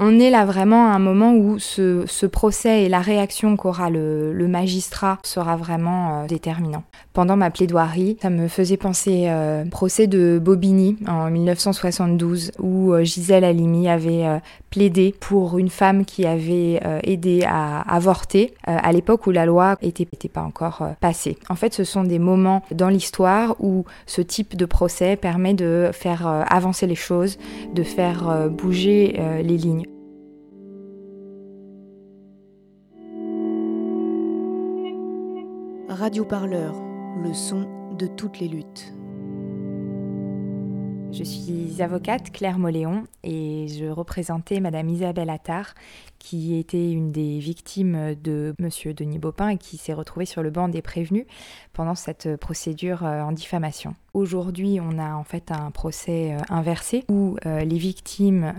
On, est là vraiment à un moment où ce, procès et la réaction qu'aura le, magistrat sera vraiment euh, déterminant. Pendant ma plaidoirie, ça me faisait penser euh, procès de Bobigny en 1972 où euh, Gisèle Halimi avait plaidé pour une femme qui avait aidé à avorter à l'époque où la loi n'était pas encore passée. En fait, ce sont des moments dans l'histoire où ce type de procès permet de faire avancer les choses, de faire bouger les lignes. Radio Parleur, le son de toutes les luttes. Je suis avocate Claire Moléon et je représentais Madame Isabelle Attard qui était une des victimes de Monsieur Denis Baupin et qui s'est retrouvée sur le banc des prévenus pendant cette procédure euh, en diffamation. Aujourd'hui, on a en fait un procès euh, inversé où euh, les victimes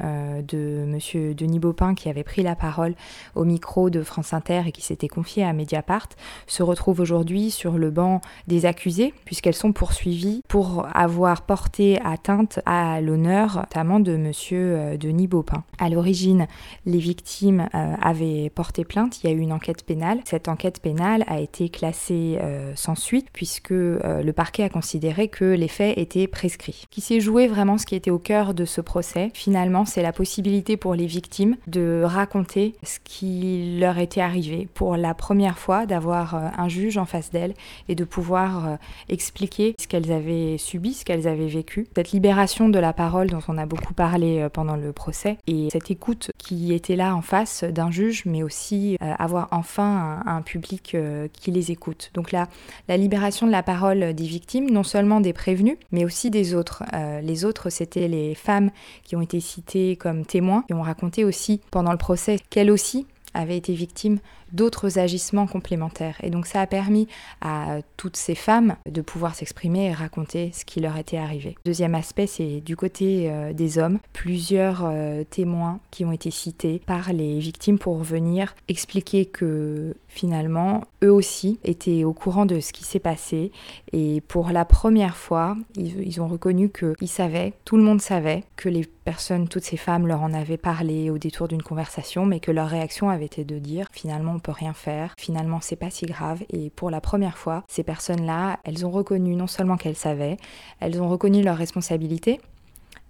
de Monsieur Denis Baupin, qui avait pris la parole au micro de France Inter et qui s'était confié à Mediapart, se retrouvent aujourd'hui sur le banc des accusés, puisqu'elles sont poursuivies pour avoir porté atteinte à l'honneur, notamment de Monsieur Denis Baupin. À l'origine, les victimes avaient porté plainte. Il y a eu une enquête pénale. Cette enquête pénale a été classée sans suite, puisque le parquet a considéré que les faits étaient prescrits. Qui s'est joué vraiment ce qui était au cœur de ce procès, finalement, c'est la possibilité pour les victimes de raconter ce qui leur était arrivé pour la première fois, d'avoir euh, un juge en face d'elles et de pouvoir euh, expliquer ce qu'elles avaient subi, ce qu'elles avaient vécu. Cette libération de la parole dont on a beaucoup parlé euh, pendant le procès et cette écoute qui était là en face d'un juge, mais aussi avoir enfin un, public qui les écoute. Donc là, la libération de la parole des victimes, non seulement des prévenus, mais aussi des autres. Euh, les autres, c'était les femmes qui ont été citées comme témoins, qui ont raconté aussi pendant le procès qu'elles aussi avaient été victimes d'autres agissements complémentaires. Et donc ça a permis à toutes ces femmes de pouvoir s'exprimer et raconter ce qui leur était arrivé. Deuxième aspect, c'est du côté euh, des hommes, plusieurs euh, témoins qui ont été cités par les victimes pour venir expliquer que finalement, eux aussi étaient au courant de ce qui s'est passé et pour la première fois, ils, ont reconnu qu'ils savaient, tout le monde savait que les personnes, toutes ces femmes leur en avaient parlé au détour d'une conversation, mais que leur réaction avait été de dire finalement on peut rien faire, finalement c'est pas si grave. Et pour la première fois, ces personnes-là, elles ont reconnu non seulement qu'elles savaient, elles ont reconnu leur responsabilité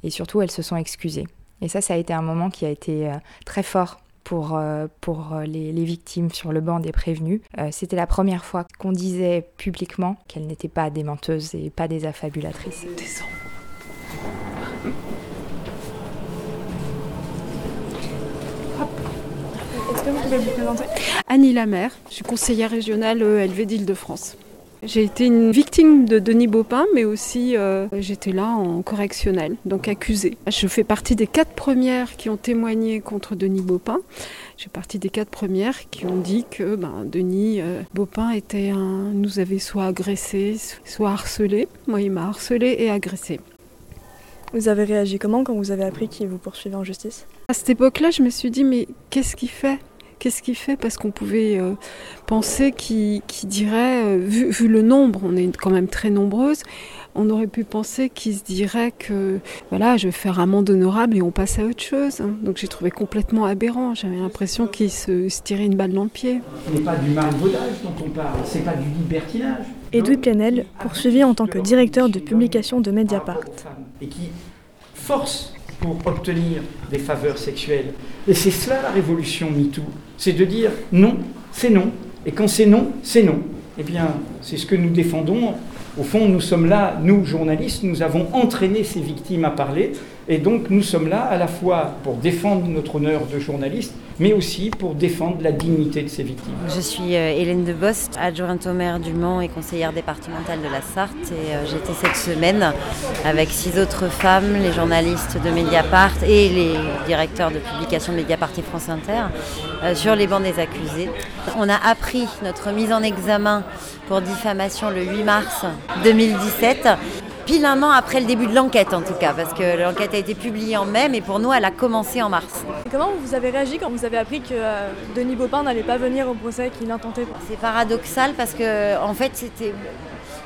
et surtout elles se sont excusées. Et ça, ça a été un moment qui a été euh, très fort pour, euh, pour euh, les, victimes sur le banc des prévenus. C'était la première fois qu'on disait publiquement qu'elles n'étaient pas des menteuses et pas des affabulatrices. vous pouvez vous présenter? Annie Lamère, je suis conseillère régionale ELV d'Île-de-France. J'ai été une victime de Denis Baupin, mais aussi euh, j'étais là en correctionnel, donc accusée. Je fais partie des quatre premières qui ont témoigné contre Denis Baupin. J'ai partie des quatre premières qui ont dit que ben, Denis euh, Baupin était un, nous avait soit agressé, soit harcelé. Moi, il m'a harcelé et agressé. Vous avez réagi comment quand vous avez appris qu'il vous poursuivait en justice? À cette époque-là, je me suis dit, mais qu'est-ce qu'il fait? Qu'est-ce qu'il fait Parce qu'on pouvait euh, penser qu'il dirait, euh, vu, le nombre, on est quand même très nombreuses, on aurait pu penser qu'il se dirait que voilà, je vais faire un monde honorable et on passe à autre chose. Hein. Donc j'ai trouvé complètement aberrant. J'avais l'impression qu'il se, tirait une balle dans le pied. Ce n'est pas du marivaudage dont on parle, c'est pas du libertinage. Edoui Plenel, poursuivi en tant que directeur de publication de Mediapart. Et qui force pour obtenir des faveurs sexuelles. Et c'est cela la révolution MeToo, c'est de dire non, c'est non, et quand c'est non, c'est non. Eh bien, c'est ce que nous défendons. Au fond, nous sommes là, nous, journalistes, nous avons entraîné ces victimes à parler, et donc nous sommes là à la fois pour défendre notre honneur de journaliste, mais aussi pour défendre la dignité de ces victimes. Je suis euh, Hélène Debost, adjointe au maire du Mans et conseillère départementale de la Sarthe. Et euh, j'étais cette semaine avec six autres femmes, les journalistes de Mediapart et les directeurs de publication de Mediapart et France Inter, euh, sur les bancs des accusés. On a appris notre mise en examen pour diffamation le 8 mars 2017 pile un an après le début de l'enquête en tout cas, parce que l'enquête a été publiée en mai, mais pour nous elle a commencé en mars. comment vous avez réagi quand vous avez appris que euh, Denis Baupin n'allait pas venir au procès qu'il intentait C'est paradoxal parce que en fait c'était,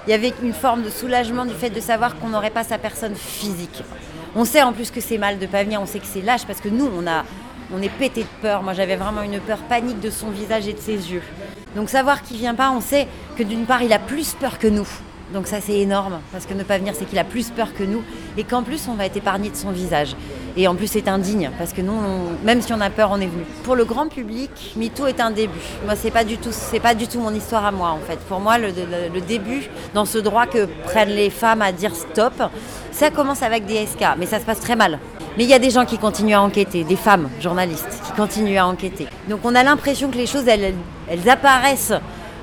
il y avait une forme de soulagement du fait de savoir qu'on n'aurait pas sa personne physique. On sait en plus que c'est mal de pas venir, on sait que c'est lâche parce que nous on a on est pété de peur. Moi, j'avais vraiment une peur panique de son visage et de ses yeux. Donc savoir qu'il vient pas, on sait que d'une part, il a plus peur que nous. Donc ça c'est énorme, parce que ne pas venir, c'est qu'il a plus peur que nous, et qu'en plus on va être épargné de son visage. Et en plus c'est indigne, parce que nous, même si on a peur, on est venu. Pour le grand public, MeToo est un début. Moi c'est pas du tout, pas du tout mon histoire à moi en fait. Pour moi, le, le début dans ce droit que prennent les femmes à dire stop, ça commence avec des SK, mais ça se passe très mal. Mais il y a des gens qui continuent à enquêter, des femmes journalistes qui continuent à enquêter. Donc on a l'impression que les choses, elles, elles apparaissent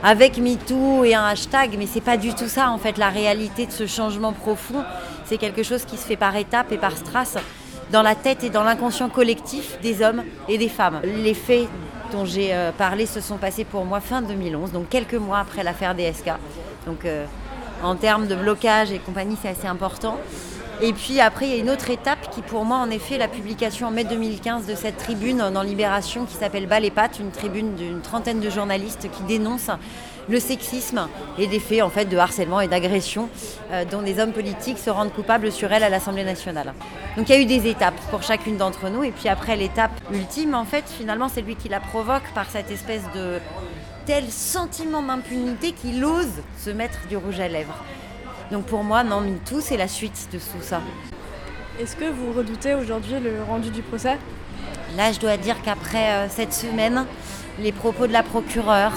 avec MeToo et un hashtag, mais c'est pas du tout ça en fait. La réalité de ce changement profond, c'est quelque chose qui se fait par étapes et par strass dans la tête et dans l'inconscient collectif des hommes et des femmes. Les faits dont j'ai euh, parlé se sont passés pour moi fin 2011, donc quelques mois après l'affaire DSK. Donc euh, en termes de blocage et compagnie, c'est assez important. Et puis après, il y a une autre étape qui pour moi, en effet, la publication en mai 2015 de cette tribune dans Libération qui s'appelle Bas les pattes, une tribune d'une trentaine de journalistes qui dénoncent le sexisme et des faits en fait de harcèlement et d'agression euh, dont des hommes politiques se rendent coupables sur elle à l'Assemblée nationale. Donc il y a eu des étapes pour chacune d'entre nous et puis après l'étape ultime en fait finalement c'est lui qui la provoque par cette espèce de tel sentiment d'impunité qu'il ose se mettre du rouge à lèvres. Donc pour moi, non, tout c'est la suite de tout ça. Est-ce que vous redoutez aujourd'hui le rendu du procès? Là, je dois dire qu'après euh, cette semaine, les propos de la procureure,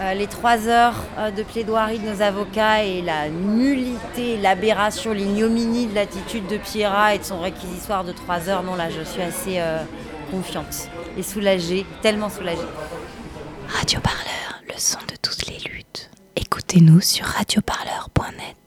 euh, les trois heures euh, de plaidoirie de nos avocats et la nullité, l'aberration, l'ignominie de l'attitude de Pierra et de son réquisitoire de trois heures, non, là, je suis assez confiante et soulagée, tellement soulagée. Radio Parleur, le son de toutes les luttes. Écoutez-nous sur radioparleur.net.